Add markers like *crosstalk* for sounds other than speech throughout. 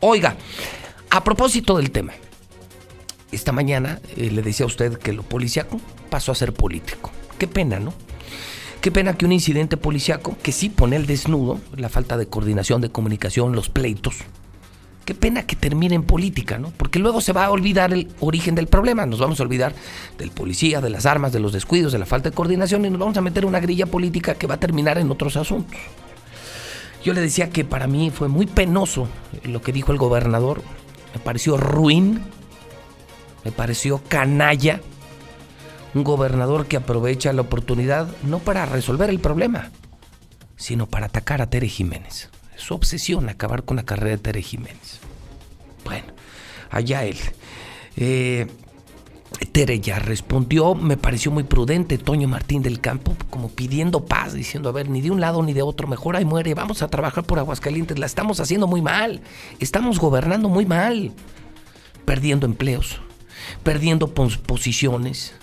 Oiga, a propósito del tema, esta mañana eh, le decía a usted que lo policíaco pasó a ser político. Qué pena, ¿no? Qué pena que un incidente policíaco que sí pone el desnudo, la falta de coordinación, de comunicación, los pleitos, qué pena que termine en política, ¿no? Porque luego se va a olvidar el origen del problema, nos vamos a olvidar del policía, de las armas, de los descuidos, de la falta de coordinación y nos vamos a meter una grilla política que va a terminar en otros asuntos. Yo le decía que para mí fue muy penoso lo que dijo el gobernador, me pareció ruin, me pareció canalla, un gobernador que aprovecha la oportunidad no para resolver el problema, sino para atacar a Tere Jiménez. Su obsesión acabar con la carrera de Tere Jiménez. Bueno, allá él. Eh, Tere ya respondió, me pareció muy prudente Toño Martín del Campo, como pidiendo paz, diciendo, a ver, ni de un lado ni de otro, mejor ahí muere, vamos a trabajar por Aguascalientes, la estamos haciendo muy mal, estamos gobernando muy mal, perdiendo empleos, perdiendo posiciones,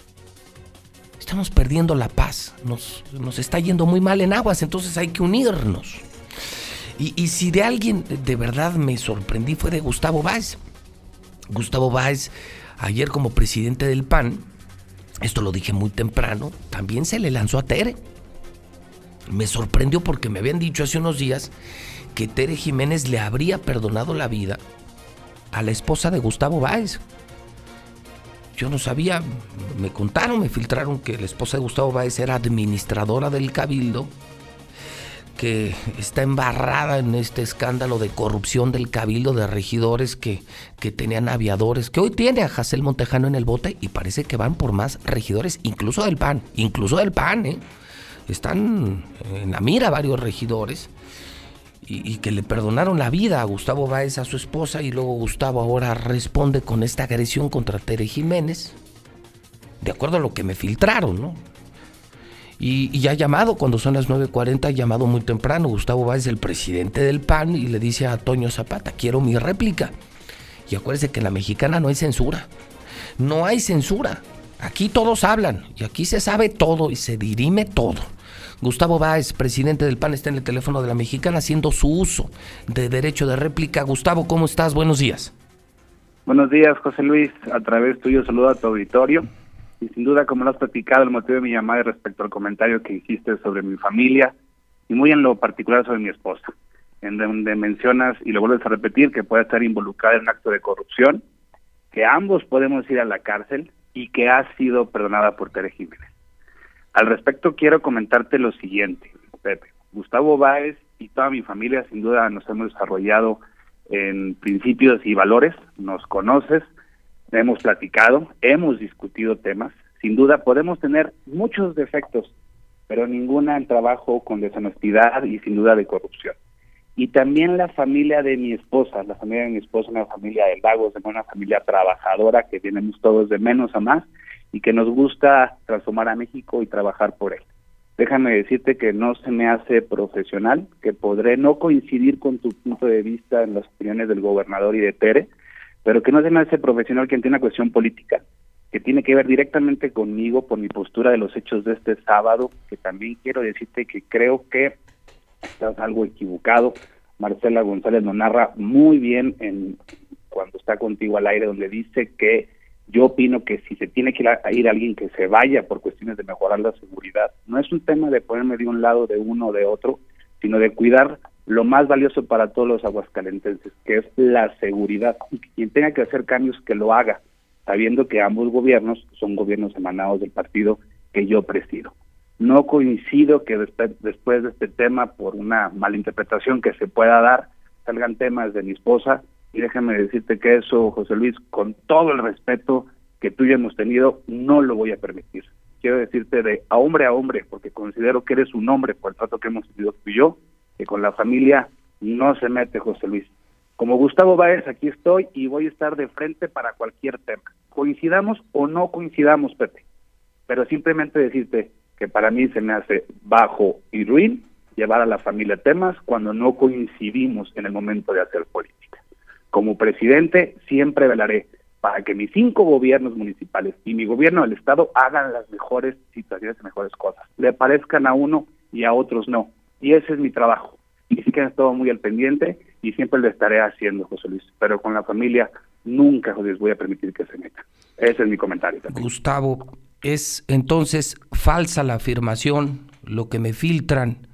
estamos perdiendo la paz, nos, nos está yendo muy mal en aguas, entonces hay que unirnos. Y, si de alguien de verdad me sorprendí fue de Gustavo Báez. Gustavo Báez, ayer como presidente del PAN, esto lo dije muy temprano, también se le lanzó a Tere. Me sorprendió porque me habían dicho hace unos días que Tere Jiménez le habría perdonado la vida a la esposa de Gustavo Báez. Yo no sabía, me contaron, me filtraron que la esposa de Gustavo Báez era administradora del Cabildo, que está embarrada en este escándalo de corrupción del Cabildo de regidores que, que tenían aviadores, que hoy tiene a Jacel Montejano en el bote y parece que van por más regidores, incluso del PAN, incluso del PAN, ¿eh? Están en la mira varios regidores y, que le perdonaron la vida a Gustavo Báez, a su esposa, y luego Gustavo ahora responde con esta agresión contra Tere Jiménez, de acuerdo a lo que me filtraron, ¿no? Y, ya ha llamado, cuando son las 9.40, ha llamado muy temprano, Gustavo Báez, el presidente del PAN, y le dice a Toño Zapata, quiero mi réplica. Y acuérdese que en la mexicana no hay censura, no hay censura. Aquí todos hablan, y aquí se sabe todo, y se dirime todo. Gustavo Báez, presidente del PAN, está en el teléfono de la mexicana haciendo su uso de derecho de réplica. Gustavo, ¿cómo estás? Buenos días. Buenos días, José Luis. A través tuyo saludo a tu auditorio. Y sin duda, como lo has platicado, el motivo de mi llamada es respecto al comentario que hiciste sobre mi familia y muy en lo particular sobre mi esposa, en donde mencionas, y lo vuelves a repetir, que puede estar involucrada en un acto de corrupción, que ambos podemos ir a la cárcel y que ha sido perdonada por Tere Jiménez. Al respecto quiero comentarte lo siguiente, Pepe. Gustavo Báez y toda mi familia sin duda nos hemos desarrollado en principios y valores, nos conoces, hemos platicado, hemos discutido temas, sin duda podemos tener muchos defectos, pero ninguna en trabajo con deshonestidad y sin duda de corrupción. Y también la familia de mi esposa, la familia de mi esposa, una familia de Lagos, una familia trabajadora que tenemos todos de menos a más y que nos gusta transformar a México y trabajar por él. Déjame decirte que no se me hace profesional, que podré no coincidir con tu punto de vista en las opiniones del gobernador y de Tere, pero que no se me hace profesional quien tiene una cuestión política, que tiene que ver directamente conmigo por mi postura de los hechos de este sábado, que también quiero decirte que creo que estás algo equivocado. Marcela González lo narra muy bien en cuando está contigo al aire, donde dice que yo opino que si se tiene que ir, a alguien que se vaya por cuestiones de mejorar la seguridad, no es un tema de ponerme de un lado de uno o de otro, sino de cuidar lo más valioso para todos los aguascalentenses, que es la seguridad. Y quien tenga que hacer cambios, que lo haga, sabiendo que ambos gobiernos son gobiernos emanados del partido que yo presido. No coincido que después de este tema, por una malinterpretación que se pueda dar, salgan temas de mi esposa y déjame decirte que eso, José Luis, con todo el respeto que tú y yo hemos tenido, no lo voy a permitir. Quiero decirte de a hombre a hombre, porque considero que eres un hombre por el trato que hemos tenido tú y yo, que con la familia no se mete José Luis. Como Gustavo Báez, aquí estoy y voy a estar de frente para cualquier tema. Coincidamos o no coincidamos, Pepe, pero simplemente decirte que para mí se me hace bajo y ruin llevar a la familia temas cuando no coincidimos en el momento de hacer política. Como presidente siempre velaré para que mis cinco gobiernos municipales y mi gobierno del estado hagan las mejores situaciones y mejores cosas. Le parezcan a uno y a otros no. Y ese es mi trabajo. Y sí que han estado muy al pendiente y siempre lo estaré haciendo, José Luis, pero con la familia nunca les voy a permitir que se meta. Ese es mi comentario. También. Gustavo, es entonces falsa la afirmación, lo que me filtran,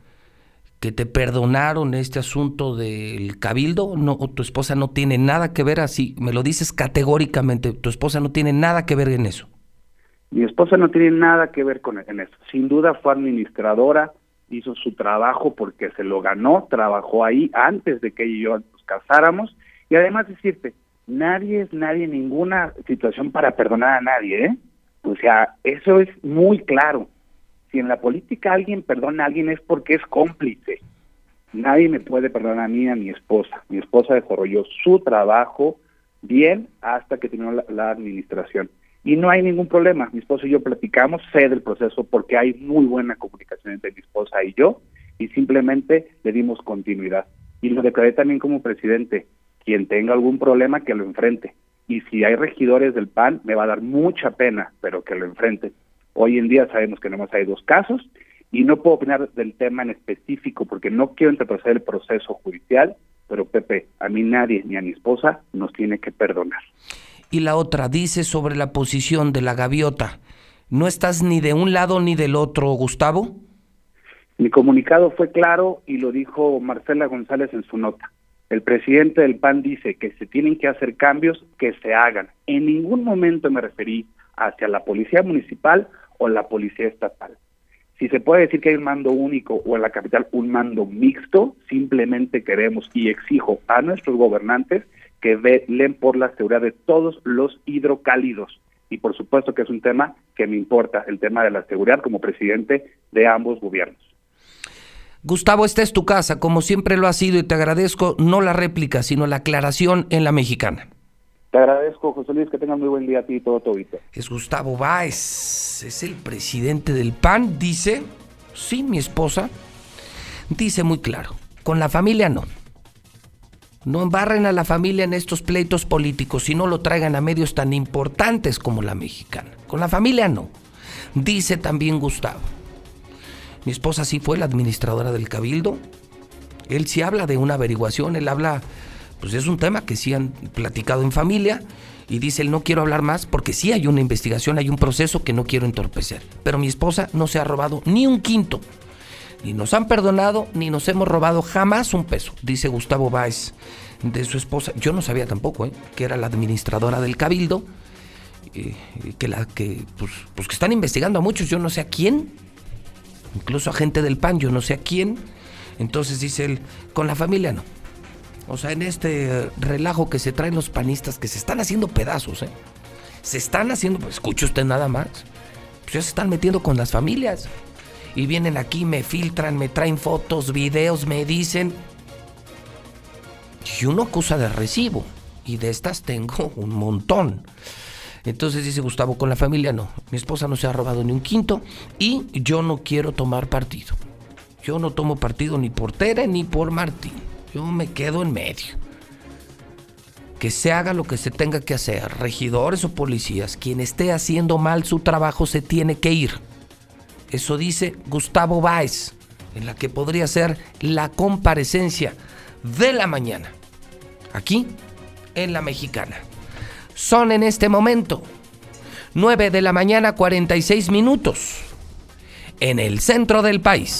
que te perdonaron este asunto del cabildo, no, tu esposa no tiene nada que ver así, me lo dices categóricamente, tu esposa no tiene nada que ver en eso. Mi esposa no tiene nada que ver con en eso. Sin duda fue administradora, hizo su trabajo porque se lo ganó, trabajó ahí antes de que ella y yo nos casáramos y además decirte, nadie es nadie ninguna situación para perdonar a nadie, ¿eh? O sea, eso es muy claro. Si en la política alguien perdona a alguien es porque es cómplice. Nadie me puede perdonar a mí a mi esposa. Mi esposa desarrolló su trabajo bien hasta que terminó la administración. Y no hay ningún problema. Mi esposa y yo platicamos, sé del proceso porque hay muy buena comunicación entre mi esposa y yo y simplemente le dimos continuidad. Y lo declaré también como presidente. Quien tenga algún problema que lo enfrente. Y si hay regidores del PAN, me va a dar mucha pena, pero que lo enfrente. Hoy en día sabemos que no hay dos casos y no puedo opinar del tema en específico porque no quiero interpretar el proceso judicial, pero Pepe, a mí nadie ni a mi esposa nos tiene que perdonar. Y la otra dice sobre la posición de la gaviota. ¿No estás ni de un lado ni del otro, Gustavo? Mi comunicado fue claro y lo dijo Marcela González en su nota. El presidente del PAN dice que se tienen que hacer cambios, que se hagan. En ningún momento me referí hacia la policía municipal o la policía estatal. Si se puede decir que hay un mando único o en la capital un mando mixto, simplemente queremos y exijo a nuestros gobernantes que velen por la seguridad de todos los hidrocálidos. Y por supuesto que es un tema que me importa, el tema de la seguridad como presidente de ambos gobiernos. Gustavo, esta es tu casa, como siempre lo ha sido, y te agradezco no la réplica, sino la aclaración en la mexicana. Te agradezco, José Luis, que tengas muy buen día a ti y todo tu Es Gustavo Báez, es el presidente del PAN, dice, sí, mi esposa, dice muy claro, con la familia no. No embarren a la familia en estos pleitos políticos y no lo traigan a medios tan importantes como la mexicana. Con la familia no. Dice también Gustavo. Mi esposa sí fue la administradora del cabildo. Él sí habla de una averiguación, él habla, pues es un tema que sí han platicado en familia y dice él no quiero hablar más porque sí hay una investigación, hay un proceso que no quiero entorpecer. Pero mi esposa no se ha robado ni un quinto ni nos han perdonado, ni nos hemos robado jamás un peso, dice Gustavo Báez de su esposa. Yo no sabía tampoco, ¿eh? que era la administradora del Cabildo, eh, que la que, pues, pues, que están investigando a muchos, yo no sé a quién, incluso a gente del PAN, yo no sé a quién. Entonces dice él, con la familia no. O sea, en este relajo que se traen los panistas, que se están haciendo pedazos, ¿eh? Se están haciendo, pues escuche usted nada más, pues ya se están metiendo con las familias y vienen aquí, me filtran, me traen fotos, videos, me dicen. Y uno acusa de recibo. Y de estas tengo *laughs* un montón. Entonces dice Gustavo, con la familia no. Mi esposa no se ha robado ni un quinto y yo no quiero tomar partido. Yo no tomo partido ni por Tere ni por Martín. Yo me quedo en medio. Que se haga lo que se tenga que hacer. Regidores o policías, quien esté haciendo mal su trabajo se tiene que ir. Eso dice Gustavo Báez, en la que podría ser la comparecencia de la mañana, aquí en la mexicana. Son en este momento 9 de la mañana 46 minutos en el centro del país.